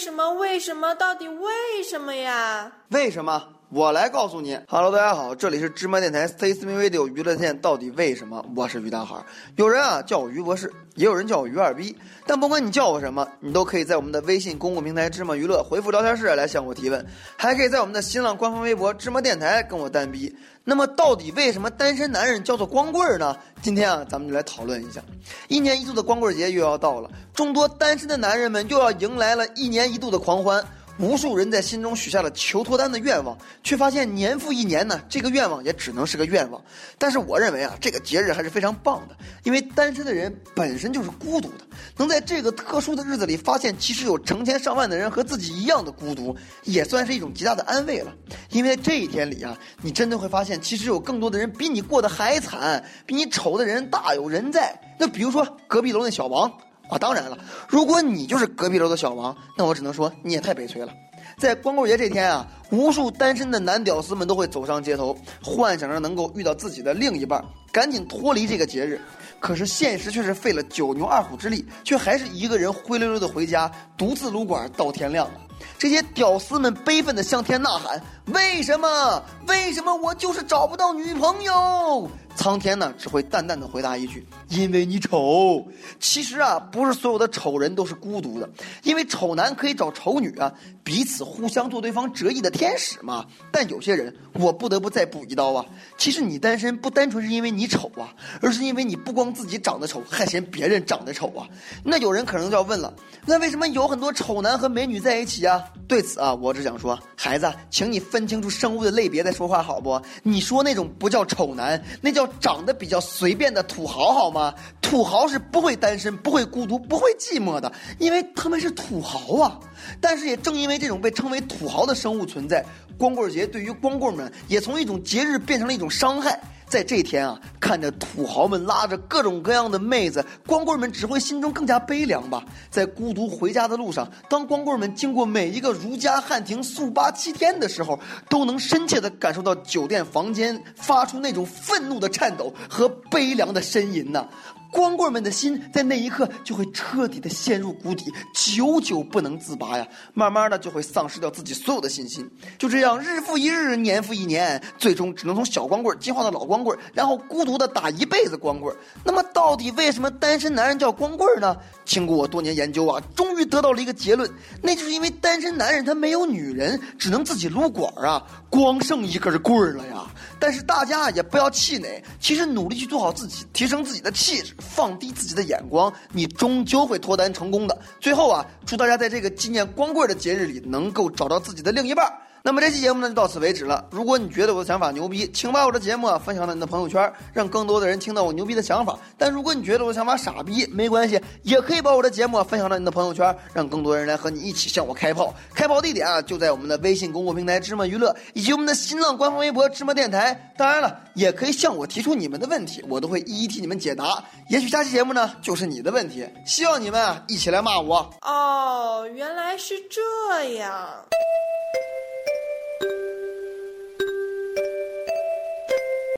什么？为什么？到底为什么呀？为什么？我来告诉你。Hello，大家好，这里是芝麻电台 C C V video 娱乐线，到底为什么？我是于大海。有人啊叫我于博士，也有人叫我于二逼。但不管你叫我什么，你都可以在我们的微信公共平台芝麻娱乐回复聊天室来向我提问，还可以在我们的新浪官方微博芝麻电台跟我单逼。那么，到底为什么单身男人叫做光棍呢？今天啊，咱们就来讨论一下。一年一度的光棍节又要到了，众多单身的男人们又要迎来了一年一度的狂欢。无数人在心中许下了求脱单的愿望，却发现年复一年呢，这个愿望也只能是个愿望。但是我认为啊，这个节日还是非常棒的，因为单身的人本身就是孤独的，能在这个特殊的日子里发现其实有成千上万的人和自己一样的孤独，也算是一种极大的安慰了。因为这一天里啊，你真的会发现，其实有更多的人比你过得还惨，比你丑的人大有人在。那比如说隔壁楼那小王。啊，当然了，如果你就是隔壁楼的小王，那我只能说你也太悲催了。在光棍节这天啊，无数单身的男屌丝们都会走上街头，幻想着能够遇到自己的另一半，赶紧脱离这个节日。可是现实却是费了九牛二虎之力，却还是一个人灰溜溜的回家，独自撸管到天亮了。这些屌丝们悲愤地向天呐喊：“为什么？为什么我就是找不到女朋友？”苍天呢，只会淡淡的回答一句：“因为你丑。”其实啊，不是所有的丑人都是孤独的，因为丑男可以找丑女啊，彼此互相做对方折翼的天使嘛。但有些人，我不得不再补一刀啊。其实你单身不单纯是因为你丑啊，而是因为你不光自己长得丑，还嫌别人长得丑啊。那有人可能就要问了，那为什么有很多丑男和美女在一起啊？对此啊，我只想说，孩子，请你分清楚生物的类别再说话好不？你说那种不叫丑男，那叫长得比较随便的土豪好吗？土豪是不会单身、不会孤独、不会寂寞的，因为他们是土豪啊。但是也正因为这种被称为土豪的生物存在，光棍节对于光棍们也从一种节日变成了一种伤害。在这天啊，看着土豪们拉着各种各样的妹子，光棍们只会心中更加悲凉吧。在孤独回家的路上，当光棍们经过每一个如家汉庭速八七天的时候，都能深切地感受到酒店房间发出那种愤怒的颤抖和悲凉的呻吟呢。光棍们的心在那一刻就会彻底的陷入谷底，久久不能自拔呀。慢慢的就会丧失掉自己所有的信心。就这样，日复一日，年复一年，最终只能从小光棍进化到老光棍，然后孤独的打一辈子光棍。那么，到底为什么单身男人叫光棍呢？经过我多年研究啊，终于得到了一个结论，那就是因为单身男人他没有女人，只能自己撸管啊，光剩一根棍儿了呀。但是大家也不要气馁，其实努力去做好自己，提升自己的气质。放低自己的眼光，你终究会脱单成功的。最后啊，祝大家在这个纪念光棍的节日里，能够找到自己的另一半。那么这期节目呢就到此为止了。如果你觉得我的想法牛逼，请把我的节目啊分享到你的朋友圈，让更多的人听到我牛逼的想法。但如果你觉得我的想法傻逼，没关系，也可以把我的节目啊分享到你的朋友圈，让更多人来和你一起向我开炮。开炮地点啊就在我们的微信公共平台芝麻娱乐，以及我们的新浪官方微博芝麻电台。当然了，也可以向我提出你们的问题，我都会一一替你们解答。也许下期节目呢就是你的问题，希望你们啊一起来骂我。哦，原来是这样。